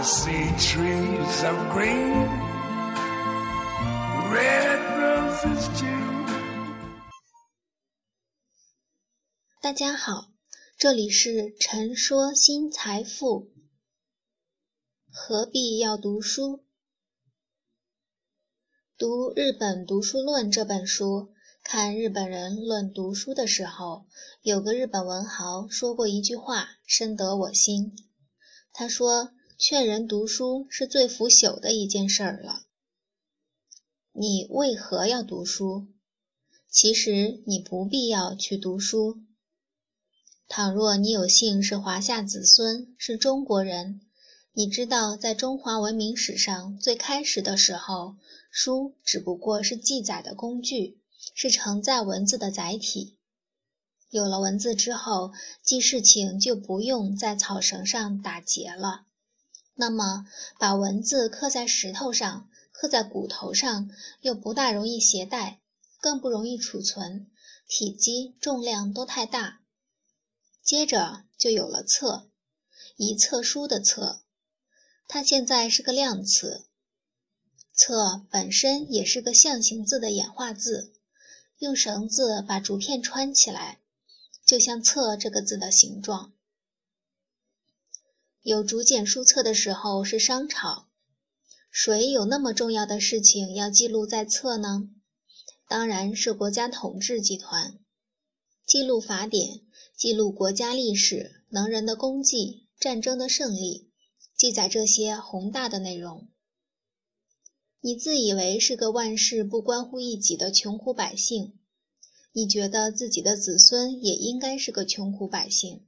See trees of green, red roses too. 大家好，这里是陈说新财富。何必要读书？读《日本读书论》这本书，看日本人论读书的时候，有个日本文豪说过一句话，深得我心。他说：“劝人读书是最腐朽的一件事儿了。你为何要读书？其实你不必要去读书。倘若你有幸是华夏子孙，是中国人，你知道，在中华文明史上最开始的时候，书只不过是记载的工具，是承载文字的载体。有了文字之后，记事情就不用在草绳上打结了。那么，把文字刻在石头上、刻在骨头上，又不大容易携带，更不容易储存，体积、重量都太大。接着就有了册，一册书的册，它现在是个量词。册本身也是个象形字的演化字，用绳子把竹片穿起来。就像“册”这个字的形状，有竹简书册的时候是商朝。谁有那么重要的事情要记录在册呢？当然是国家统治集团，记录法典，记录国家历史、能人的功绩、战争的胜利，记载这些宏大的内容。你自以为是个万事不关乎一己的穷苦百姓。你觉得自己的子孙也应该是个穷苦百姓，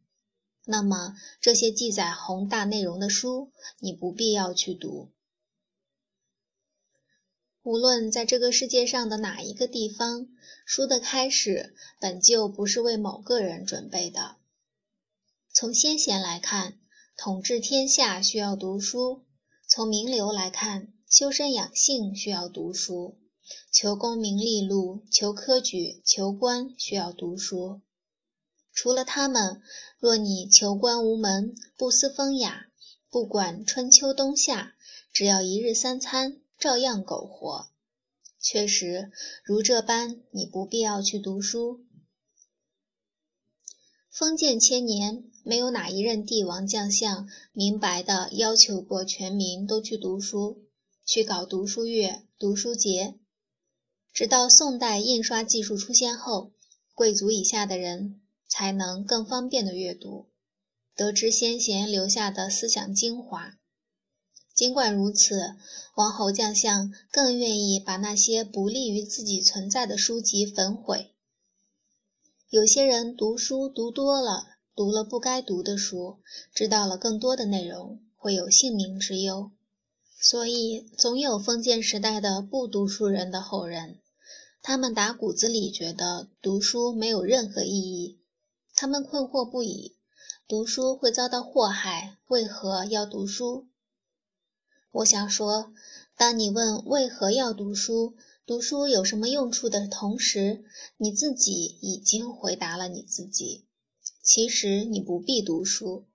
那么这些记载宏大内容的书，你不必要去读。无论在这个世界上的哪一个地方，书的开始本就不是为某个人准备的。从先贤来看，统治天下需要读书；从名流来看，修身养性需要读书。求功名利禄，求科举，求官，需要读书。除了他们，若你求官无门，不思风雅，不管春秋冬夏，只要一日三餐，照样苟活。确实，如这般，你不必要去读书。封建千年，没有哪一任帝王将相明白的要求过全民都去读书，去搞读书月、读书节。直到宋代印刷技术出现后，贵族以下的人才能更方便的阅读，得知先贤留下的思想精华。尽管如此，王侯将相更愿意把那些不利于自己存在的书籍焚毁。有些人读书读多了，读了不该读的书，知道了更多的内容，会有性命之忧。所以，总有封建时代的不读书人的后人，他们打骨子里觉得读书没有任何意义。他们困惑不已：读书会遭到祸害，为何要读书？我想说，当你问为何要读书、读书有什么用处的同时，你自己已经回答了你自己。其实你不必读书。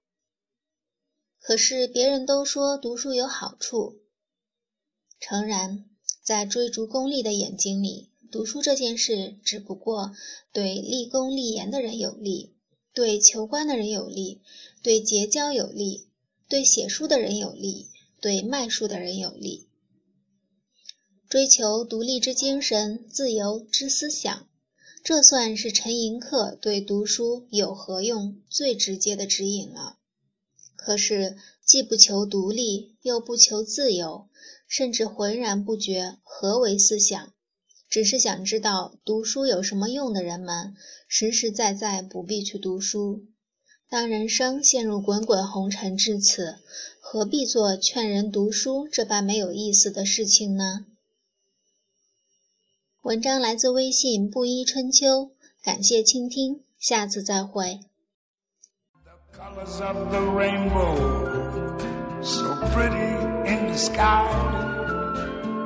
可是别人都说读书有好处。诚然，在追逐功利的眼睛里，读书这件事只不过对立功立言的人有利，对求官的人有利，对结交有利，对写书的人有利，对卖书的人有利。追求独立之精神、自由之思想，这算是陈寅恪对读书有何用最直接的指引了。可是，既不求独立，又不求自由，甚至浑然不觉何为思想，只是想知道读书有什么用的人们，实实在在不必去读书。当人生陷入滚滚红尘至此，何必做劝人读书这般没有意思的事情呢？文章来自微信布衣春秋，感谢倾听，下次再会。colors of the